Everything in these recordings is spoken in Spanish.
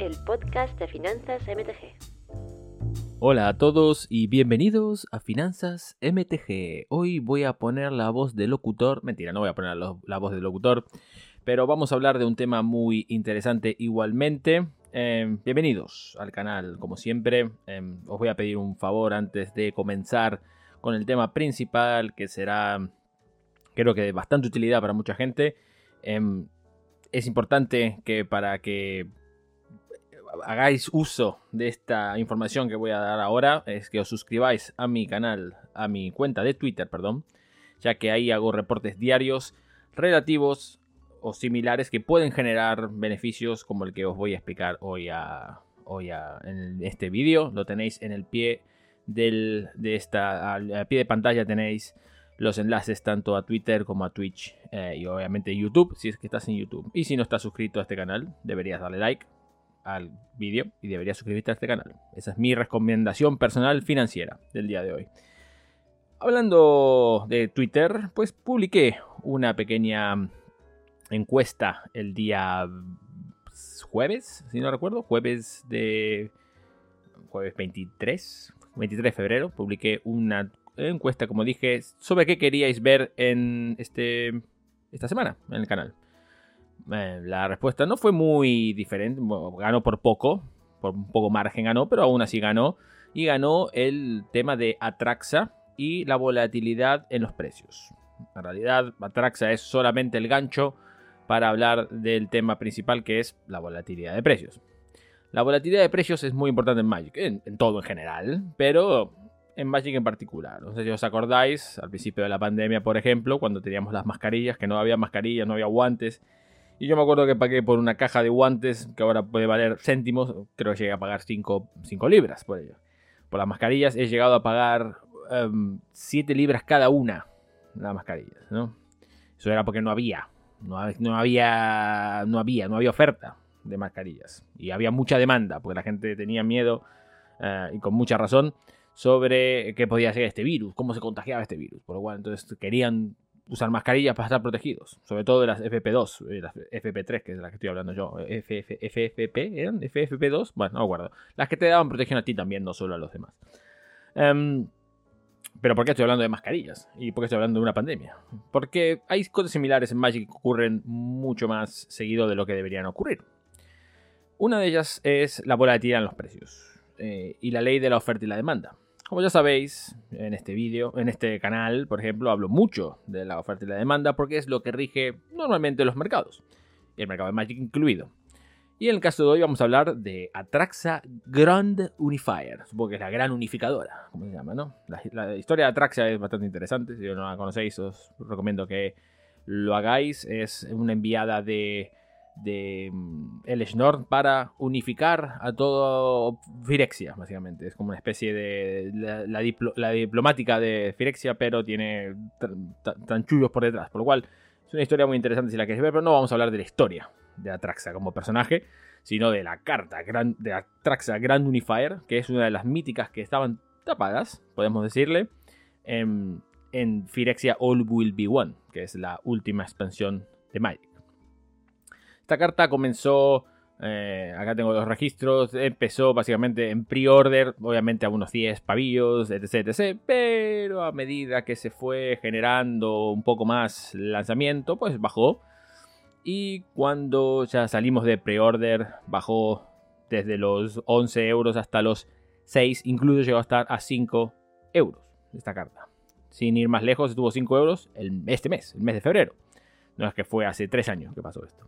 el podcast de Finanzas MTG. Hola a todos y bienvenidos a Finanzas MTG. Hoy voy a poner la voz de locutor, mentira, no voy a poner la voz de locutor, pero vamos a hablar de un tema muy interesante igualmente. Em, bienvenidos al canal, como siempre. Em, os voy a pedir un favor antes de comenzar con el tema principal, que será, creo que de bastante utilidad para mucha gente. Em, es importante que para que hagáis uso de esta información que voy a dar ahora, es que os suscribáis a mi canal, a mi cuenta de Twitter, perdón, ya que ahí hago reportes diarios relativos o similares que pueden generar beneficios como el que os voy a explicar hoy, a, hoy en este vídeo. Lo tenéis en el pie del, de esta, al, pie de pantalla tenéis los enlaces tanto a Twitter como a Twitch eh, y obviamente YouTube si es que estás en YouTube. Y si no estás suscrito a este canal, deberías darle like al vídeo y deberías suscribirte a este canal. Esa es mi recomendación personal financiera del día de hoy. Hablando de Twitter, pues publiqué una pequeña encuesta el día jueves, si no recuerdo, jueves de jueves 23, 23 de febrero, publiqué una encuesta, como dije, sobre qué queríais ver en este esta semana en el canal. Eh, la respuesta no fue muy diferente, ganó por poco, por un poco margen ganó, pero aún así ganó. Y ganó el tema de Atraxa y la volatilidad en los precios. En realidad, Atraxa es solamente el gancho para hablar del tema principal que es la volatilidad de precios. La volatilidad de precios es muy importante en Magic, en, todo en general, pero en Magic en particular. No sé si os acordáis, al principio de la pandemia, por ejemplo, cuando teníamos las mascarillas, que no había mascarillas, no había guantes. Y yo me acuerdo que pagué por una caja de guantes, que ahora puede valer céntimos, creo que llegué a pagar 5 libras por ello. Por las mascarillas he llegado a pagar 7 em, libras cada una, las mascarillas, ¿no? Eso era porque no había, no, había, no había, no había oferta de mascarillas. Y había mucha demanda, porque la gente tenía miedo, eh, y con mucha razón, sobre qué podía ser este virus, cómo se contagiaba este virus. Por lo cual, entonces querían usar mascarillas para estar protegidos. Sobre todo de las FP2, y las FP3, que es de las que estoy hablando yo. FFP, ¿eran? FFP2, bueno, no acuerdo. Las que te daban protección a ti también, no solo a los demás. Um, pero ¿por qué estoy hablando de mascarillas? ¿Y por qué estoy hablando de una pandemia? Porque hay cosas similares en Magic que ocurren mucho más seguido de lo que deberían ocurrir. Una de ellas es la volatilidad en los precios eh, y la ley de la oferta y la demanda. Como ya sabéis, en este vídeo, en este canal, por ejemplo, hablo mucho de la oferta y la demanda porque es lo que rige normalmente los mercados, el mercado de Magic incluido. Y en el caso de hoy vamos a hablar de Atraxa Grand Unifier. Supongo que es la gran unificadora, como se llama, ¿no? La, historia de Atraxa es bastante interesante. Si no la conocéis, os recomiendo que lo hagáis. Es una enviada de, de mm, El Schnorr para unificar a todo Firexia, básicamente. Es como una especie de la, diplomática de Firexia, pero tiene tanchullos por detrás. Por lo cual es una historia muy interesante si la queréis ver, pero no vamos a hablar de la historia de Atraxa como personaje, sino de la carta de Atraxa Grand Unifier, que es una de las míticas que estaban tapadas, podemos decirle, en, en Phyrexia All Will Be One, que es la última expansión de Magic. Esta carta comenzó, eh, acá tengo los registros, empezó básicamente en pre-order, obviamente a unos 10 pavillos, etc, etc, pero a medida que se fue generando un poco más lanzamiento, pues bajó y cuando ya salimos de pre-order, bajó desde los 11 euros hasta los 6, incluso llegó a estar a 5 euros esta carta. Sin ir más lejos, estuvo 5 euros este mes, el mes de febrero. No es que fue hace 3 años que pasó esto.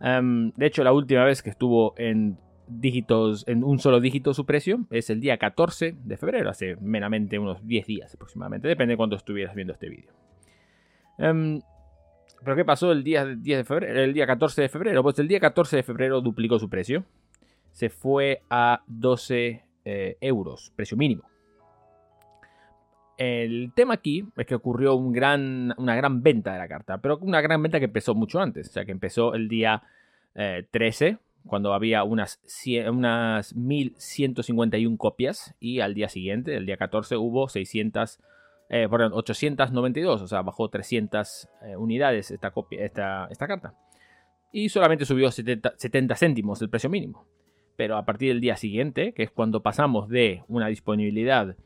Em, de hecho, la última vez que estuvo en dígitos, en un solo dígito su precio, es el día 14 de febrero, hace meramente unos 10 días aproximadamente, depende de cuándo estuvieras viendo este vídeo. Em, ¿Pero qué pasó el día, 10 de febrero, el día 14 de febrero? Pues el día 14 de febrero duplicó su precio. Se fue a 12 eh, euros, precio mínimo. El tema aquí es que ocurrió una gran venta de la carta, pero una gran venta que empezó mucho antes, o sea que empezó el día 13, eh, cuando había unas, unas 1151 copias, y al día siguiente, el día 14, hubo 600 eh, perdón, 892, o sea, bajó 300 eh, unidades esta, copia, esta, esta carta. Y solamente subió 70, céntimos el precio mínimo. pero a partir del día siguiente, que es cuando pasamos de una disponibilidad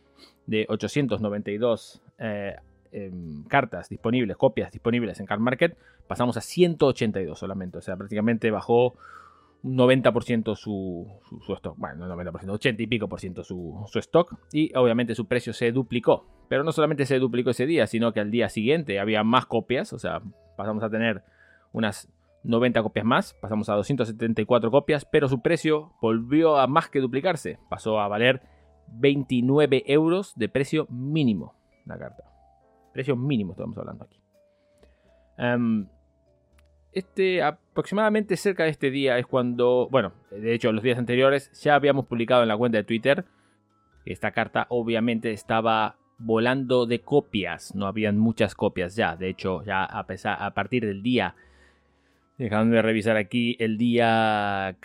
de 892 eh, em, cartas disponibles, copias disponibles en Card Market, pasamos a 182 solamente. O sea, prácticamente bajó un 90% su, su, stock. Bueno, no 90%, 80 y pico por ciento su, su, stock. Y obviamente su precio se duplicó. Pero no solamente se duplicó ese día, sino que al día siguiente había más copias. O sea, pasamos a tener unas 90 copias más. Pasamos a 274 copias. Pero su precio volvió a más que duplicarse. Pasó a valer 29 euros de precio mínimo la carta. Precio mínimo estamos hablando aquí. Um, este, aproximadamente cerca de este día es cuando, bueno, de hecho los días anteriores ya habíamos publicado en la cuenta de Twitter esta carta obviamente estaba volando de copias, no habían muchas copias ya, de hecho ya a, pesar, a partir del día, dejando revisar aquí, el día,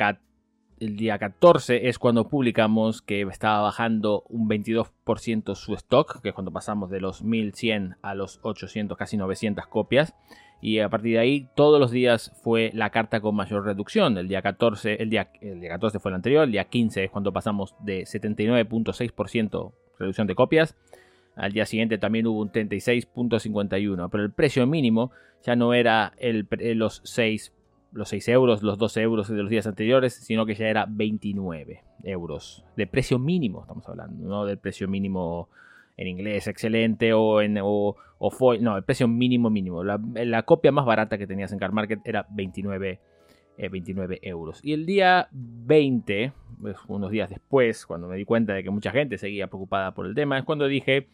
el día 14 es cuando publicamos que estaba bajando un 22% su stock, que es cuando pasamos de los 1100 a los 800, casi 900 copias. Y a partir de ahí, todos los días fue la carta con mayor reducción. El día 14, el día, el día 14 fue el anterior, el día 15 es cuando pasamos de 79.6% reducción de copias. Al día siguiente también hubo un 36.51, pero el precio mínimo ya no era el, los 6 los 6 euros, los 12 euros de los días anteriores, sino que ya era 29 euros. De precio mínimo estamos hablando, no del precio mínimo en inglés excelente o en o, foil. No, el precio mínimo mínimo. La, copia más barata que tenías en Car Market era 29, 29 eh, euros. Y el día 20, pues, unos días después, cuando me di cuenta de que mucha gente seguía preocupada por el tema, es cuando dije,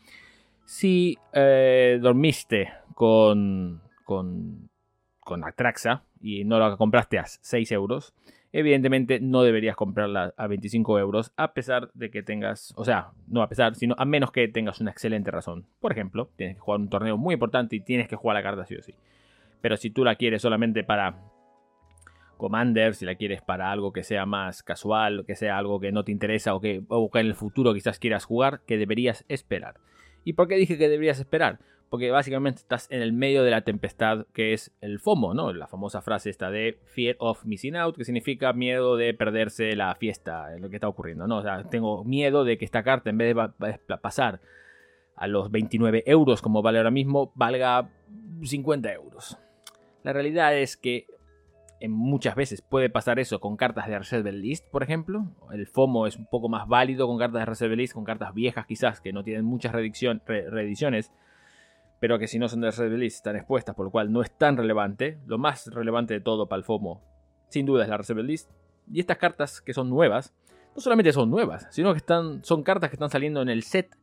si eh, dormiste con, con, con Atraxa y no lo compraste a 6 euros, evidentemente no deberías comprarla a 25 euros a pesar de que tengas, o sea, no a pesar, sino a menos que tengas una excelente razón. Por ejemplo, tienes que jugar un torneo muy importante y tienes que jugar la carta sí o sí. Pero si tú la quieres solamente para Commander, si la quieres para algo que sea más casual, que sea algo que no te interesa o que, o que en el futuro quizás quieras jugar, que deberías esperar. ¿Y por qué dije que deberías esperar? Porque básicamente estás en el medio de la tempestad que es el FOMO, ¿no? La famosa frase esta de Fear of Missing Out, que significa miedo de perderse la fiesta, lo que está ocurriendo, ¿no? O sea, tengo miedo de que esta carta en vez de pasar a los 29 euros como vale ahora mismo, valga 50 euros. La realidad es que en muchas veces puede pasar eso con cartas de Reserve List, por ejemplo. El FOMO es un poco más válido con cartas de Reserve List, con cartas viejas quizás que no tienen muchas reediciones pero que si no son de red release están expuestas, por lo cual no es tan relevante. Lo más relevante de todo para el FOMO, sin duda, es la reserve list. Y estas cartas que son nuevas, no solamente son nuevas, sino que están, son cartas que están saliendo en el set,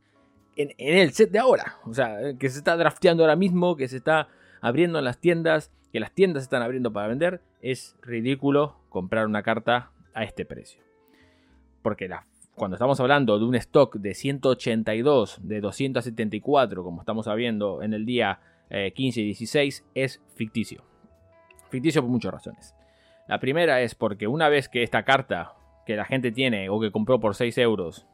en, el set de ahora. O sea, que se está drafteando ahora mismo, que se está abriendo en las tiendas, que las tiendas se están abriendo para vender. Es ridículo comprar una carta a este precio. Porque la cuando estamos hablando de un stock de 182, de 274, como estamos sabiendo en el día 15 eh, y 16, es ficticio. Ficticio por muchas razones. La primera es porque una vez que esta carta que la gente tiene o que compró por 6 euros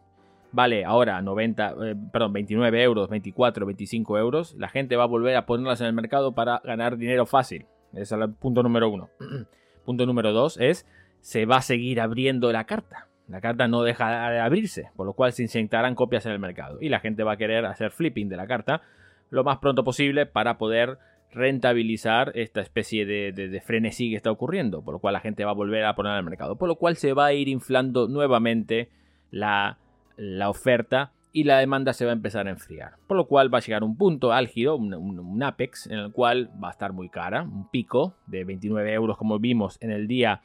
vale ahora 90, eh, perdón, 29 euros, 24, 25 euros, la gente va a volver a ponerlas en el mercado para ganar dinero fácil. Ese es el punto número uno. punto número dos es, se va a seguir abriendo la carta. La carta no deja de abrirse, por lo cual se inyectarán copias en el mercado. Y la gente va a querer hacer flipping de la carta lo más pronto posible para poder rentabilizar esta especie de, frenesí que está ocurriendo, por lo cual la gente va a volver a poner al mercado, por lo cual se va a ir inflando nuevamente la, oferta y la demanda se va a empezar a enfriar, por lo cual va a llegar un punto álgido, un, un, apex, en el cual va a estar muy cara, un pico de 29 euros como vimos en el día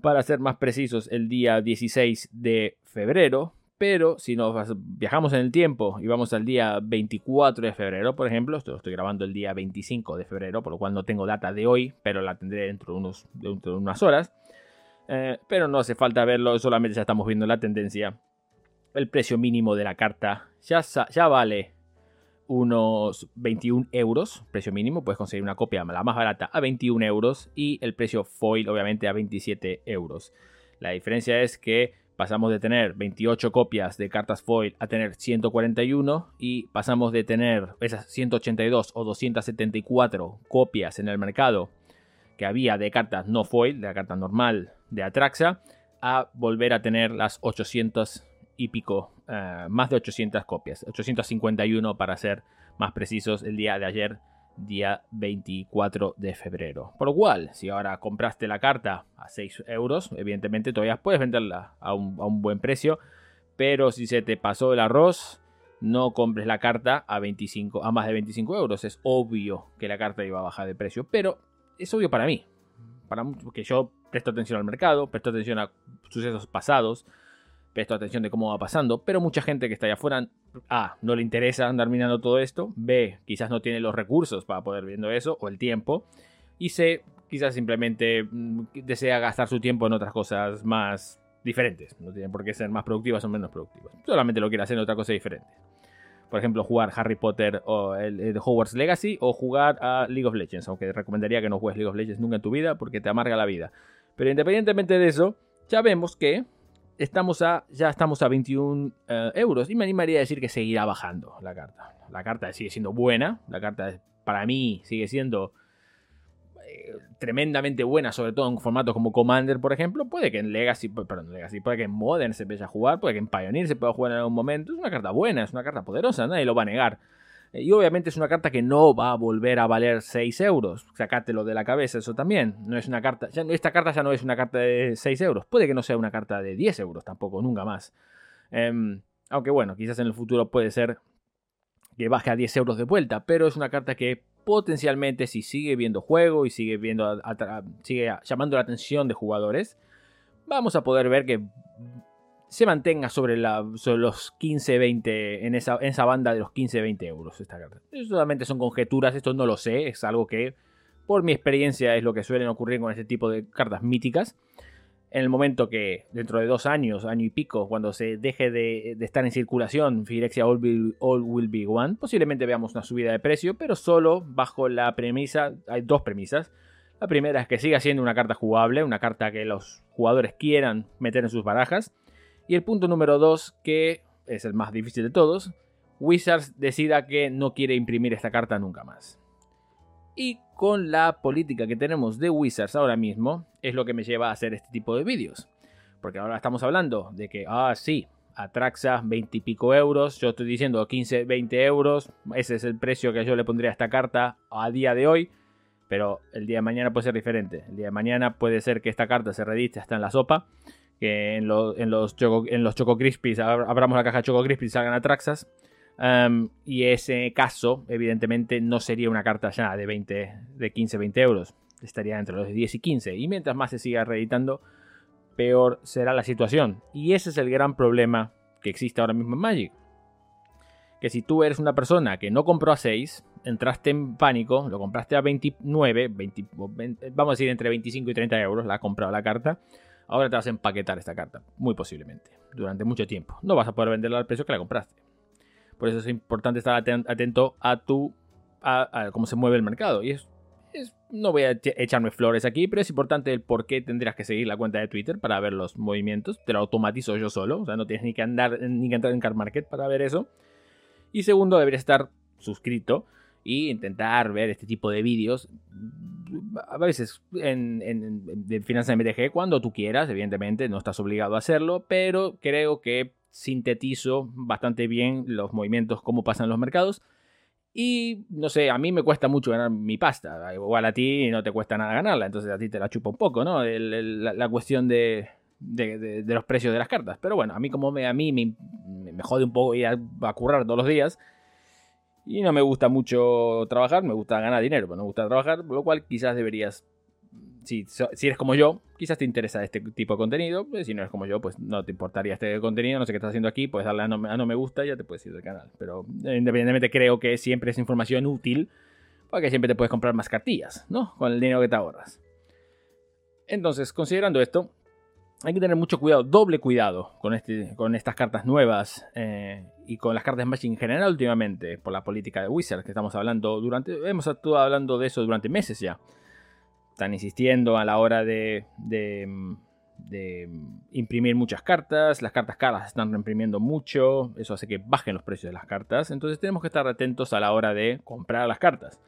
para ser más precisos, el día 16 de febrero. Pero si nos viajamos en el tiempo y vamos al día 24 de febrero, por ejemplo, esto lo estoy grabando el día 25 de febrero, por lo cual no tengo data de hoy, pero la tendré dentro de, unos, dentro de unas horas. Eh, pero no hace falta verlo, solamente ya estamos viendo la tendencia. El precio mínimo de la carta ya, ya vale unos 21 euros, precio mínimo, puedes conseguir una copia la más barata a 21 euros y el precio foil obviamente a 27 euros. La diferencia es que pasamos de tener 28 copias de cartas foil a tener 141 y pasamos de tener esas 182 o 274 copias en el mercado que había de cartas no foil, de la carta normal de Atraxa, a volver a tener las 800 y pico, eh, más de 800 copias, 851 para ser más precisos el día de ayer, día 24 de febrero. Por lo cual, si ahora compraste la carta a 6 euros, evidentemente todavía puedes venderla a un, a un buen precio, pero si se te pasó el arroz, no compres la carta a, 25, a más de 25 euros. Es obvio que la carta iba a bajar de precio, pero es obvio para mí. Para, porque yo presto atención al mercado, presto atención a sucesos pasados, presto atención de cómo va pasando, pero mucha gente que está allá afuera, A, no le interesa andar mirando todo esto, B, quizás no tiene los recursos para poder viendo eso, o el tiempo, y C, quizás simplemente mm, desea gastar su tiempo en otras cosas más diferentes, no tienen por qué ser más productivas o menos productivas, solamente lo quiere hacer en otra cosa diferente. Por ejemplo, jugar Harry Potter o el, Hogwarts Legacy o jugar a League of Legends, aunque recomendaría que no juegues League of Legends nunca en tu vida porque te amarga la vida. Pero independientemente de eso, ya vemos que estamos a, ya estamos a 21 eh, euros y me animaría a decir que seguirá bajando la carta. La carta sigue siendo buena, la carta para mí sigue siendo eh, tremendamente buena, sobre todo en formatos como Commander, por ejemplo. Puede que en Legacy, perdón, Legacy, puede que en Modern se empiece a jugar, puede que en Pioneer se pueda jugar en algún momento. Es una carta buena, es una carta poderosa, nadie lo va a negar. Eh, y obviamente es una carta que no va a volver a valer 6 euros. Sacátelo de la cabeza, eso también. No es una carta. esta carta ya no es una carta de 6 euros. Puede que no sea una carta de 10 euros tampoco, nunca más. Em, aunque bueno, quizás en el futuro puede ser que baje a 10 euros de vuelta. Pero es una carta que potencialmente, si sigue viendo juego y sigue, viendo sigue llamando la atención de jugadores, vamos a poder ver que se mantenga sobre, la, los 15-20, en esa, en esa banda de los 15-20 euros esta carta. solamente son conjeturas, esto no lo sé, es algo que por mi experiencia es lo que suelen ocurrir con este tipo de cartas míticas. En el momento que dentro de dos años, año y pico, cuando se deje de, estar en circulación Phyrexia All, Will Be One, posiblemente veamos una subida de precio, pero solo bajo la premisa, hay dos premisas. La primera es que siga siendo una carta jugable, una carta que los jugadores quieran meter en sus barajas. Y el punto número 2, que es el más difícil de todos, Wizards decida que no quiere imprimir esta carta nunca más. Y con la política que tenemos de Wizards ahora mismo, es lo que me lleva a hacer este tipo de vídeos. Porque ahora estamos hablando de que, ah, sí, Atraxa 20 y pico euros, yo estoy diciendo 15, 20 euros, ese es el precio que yo le pondría a esta carta a día de hoy, pero el día de mañana puede ser diferente. El día de mañana puede ser que esta carta se rediste hasta en la sopa que en, en, los Choco, en los Choco Crispies, abramos la caja Choco Crispies y salgan Atraxas. Um, y ese caso, evidentemente, no sería una carta ya de 20, de 15, 20 euros. Estaría entre los 10 y 15. Y mientras más se siga reeditando, peor será la situación. Y ese es el gran problema que existe ahora mismo en Magic. Que si tú eres una persona que no compró a 6, entraste en pánico, lo compraste a 29, vamos a decir entre 25 y 30 euros, la ha comprado la carta Ahora te vas a empaquetar esta carta, muy posiblemente, durante mucho tiempo. No vas a poder venderla al precio que la compraste. Por eso es importante estar atento a tu a, cómo se mueve el mercado. Y es, no voy a echarme flores aquí, pero es importante el por qué tendrías que seguir la cuenta de Twitter para ver los movimientos. Te lo automatizo yo solo, o sea, no tienes ni que andar ni que entrar en Car Market para ver eso. Y segundo, deberías estar suscrito y intentar ver este tipo de vídeos a veces en, en, de finanzas MTG cuando tú quieras, evidentemente no estás obligado a hacerlo, pero creo que sintetizo bastante bien los movimientos, cómo pasan los mercados. Y no sé, a mí me cuesta mucho ganar mi pasta. Igual a ti no te cuesta nada ganarla, entonces a ti te la chupa un poco, ¿no? la, cuestión de, de, los precios de las cartas. Pero bueno, a mí como me, a mí me, me jode un poco ir a, a currar todos los días y no me gusta mucho trabajar, me gusta ganar dinero, pero no me gusta trabajar, lo cual quizás deberías, si, si eres como yo, quizás te interesa este tipo de contenido, pues si no eres como yo, pues no te importaría este contenido, no sé qué estás haciendo aquí, puedes darle a no, no me gusta y ya te puedes ir del canal. Pero eh, independientemente creo que siempre es información útil, porque siempre te puedes comprar más cartillas, ¿no? Con el dinero que te ahorras. Entonces, considerando esto, hay que tener mucho cuidado, doble cuidado con, este, con estas cartas nuevas eh, y con las cartas Magic en general últimamente, por la política de Wizards que estamos hablando durante, hemos estado hablando de eso durante meses ya. Están insistiendo a la hora de, de, imprimir muchas cartas, las cartas caras están reimprimiendo mucho, eso hace que bajen los precios de las cartas, entonces tenemos que estar atentos a la hora de comprar las cartas.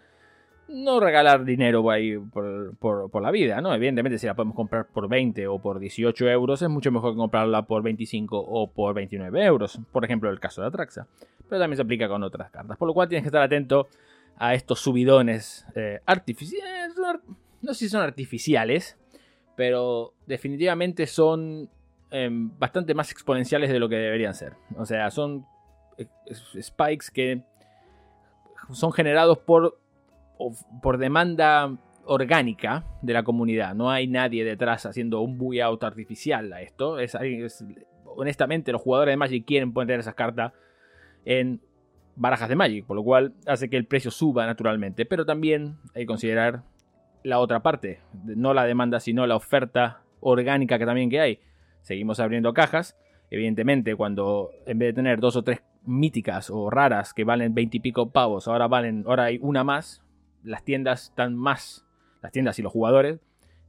No regalar dinero por, por, la vida, ¿no? Evidentemente, si la podemos comprar por 20 o por 18 euros, es mucho mejor que comprarla por 25 o por 29 euros. Por ejemplo, el caso de Atraxa. Pero también se aplica con otras cartas. Por lo cual tienes que estar atento a estos subidones eh, artificiales. No sé si son artificiales, pero definitivamente son em, bastante más exponenciales de lo que deberían ser. O sea, son eh, spikes que son generados por por demanda orgánica de la comunidad. No hay nadie detrás haciendo un buyout artificial a esto. Es, honestamente, los jugadores de Magic quieren poner esas cartas en barajas de Magic, por lo cual hace que el precio suba naturalmente. Pero también hay que considerar la otra parte, no la demanda, sino la oferta orgánica que también que hay. Seguimos abriendo cajas. Evidentemente, cuando en vez de tener dos o tres míticas o raras que valen 20 y pico pavos, ahora valen, ahora hay una más, las tiendas están más, las tiendas y los jugadores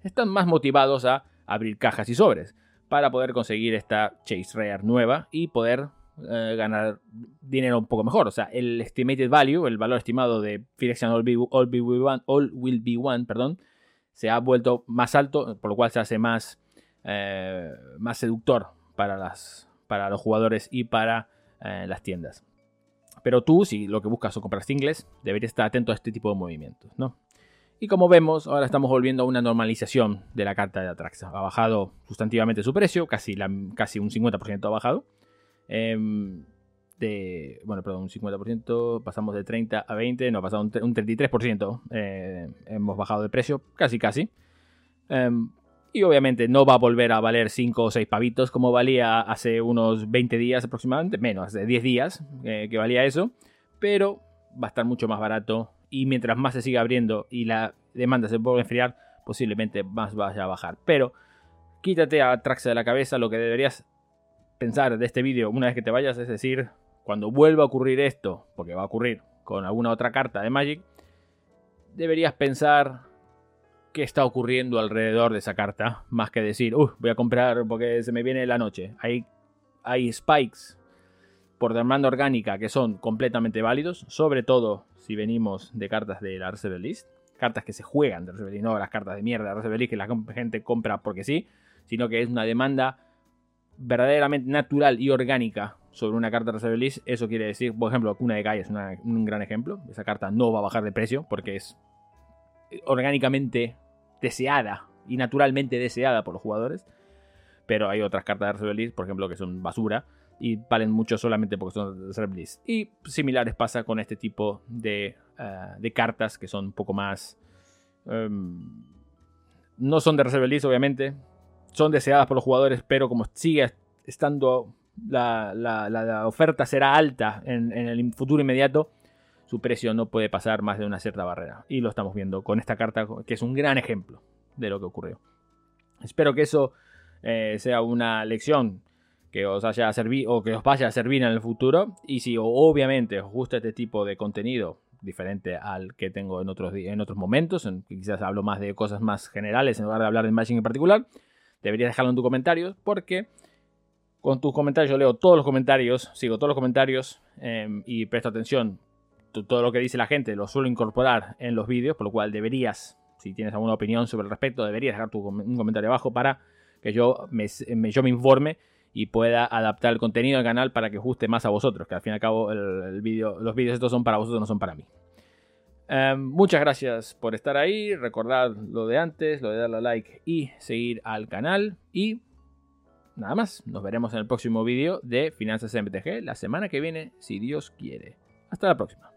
están más motivados a abrir cajas y sobres para poder conseguir esta Chase Rare nueva y poder eh, ganar dinero un poco mejor. O sea, el estimated value, el valor estimado de All, All, Will Be One, perdón, se ha vuelto más alto, por lo cual se hace más, eh, más seductor para, las, para los jugadores y para eh, las tiendas. Pero tú, si lo que buscas son comprar singles, deberías estar atento a este tipo de movimientos, ¿no? Y como vemos, ahora estamos volviendo a una normalización de la carta de Atraxa. Ha bajado sustantivamente su precio, casi, casi un 50% ha bajado. Em, de, bueno, perdón, un 50%, pasamos de 30 a 20, no, ha pasado un, 33%. Eh, hemos bajado de precio, casi, casi. Em, y obviamente no va a volver a valer 5 o 6 pavitos como valía hace unos 20 días aproximadamente, menos, de 10 días eh, que valía eso, pero va a estar mucho más barato y mientras más se siga abriendo y la demanda se pueda enfriar, posiblemente más vaya a bajar. Pero quítate a Traxa de la cabeza lo que deberías pensar de este vídeo una vez que te vayas, es decir, cuando vuelva a ocurrir esto, porque va a ocurrir con alguna otra carta de Magic, deberías pensar qué está ocurriendo alrededor de esa carta, más que decir, uy, voy a comprar porque se me viene la noche. Hay, hay spikes por demanda orgánica que son completamente válidos, sobre todo si venimos de cartas de la Reserve List, cartas que se juegan de List, no las cartas de mierda de Reserve List que la gente compra porque sí, sino que es una demanda verdaderamente natural y orgánica sobre una carta de List. Eso quiere decir, por ejemplo, una de Calle es un gran ejemplo. Esa carta no va a bajar de precio porque es orgánicamente deseada y naturalmente deseada por los jugadores. Pero hay otras cartas de Reserve por ejemplo, que son basura y valen mucho solamente porque son de Reserve. Y similares pasa con este tipo de, eh, cartas que son un poco más... Em, no son de Reserve obviamente. Son deseadas por los jugadores, pero como sigue estando la, oferta será alta en, en, el futuro inmediato, su precio no puede pasar más de una cierta barrera. Y lo estamos viendo con esta carta, que es un gran ejemplo de lo que ocurrió. Espero que eso eh, sea una lección que os haya servido o que os vaya a servir en el futuro. Y si obviamente os gusta este tipo de contenido diferente al que tengo en otros, en otros momentos, en quizás hablo más de cosas más generales en lugar de hablar de Magic en particular, deberías dejarlo en tus comentarios porque con tus comentarios yo leo todos los comentarios, sigo todos los comentarios em, y presto atención todo lo que dice la gente lo suelo incorporar en los vídeos, por lo cual deberías, si tienes alguna opinión sobre el respecto, deberías dejar tu, un comentario abajo para que yo me, yo me informe y pueda adaptar el contenido del canal para que guste más a vosotros, que al fin y al cabo el, vídeo, los vídeos estos son para vosotros, no son para mí. Em, muchas gracias por estar ahí, recordad lo de antes, lo de darle a like y seguir al canal y nada más, nos veremos en el próximo vídeo de Finanzas MTG la semana que viene, si Dios quiere. Hasta la próxima.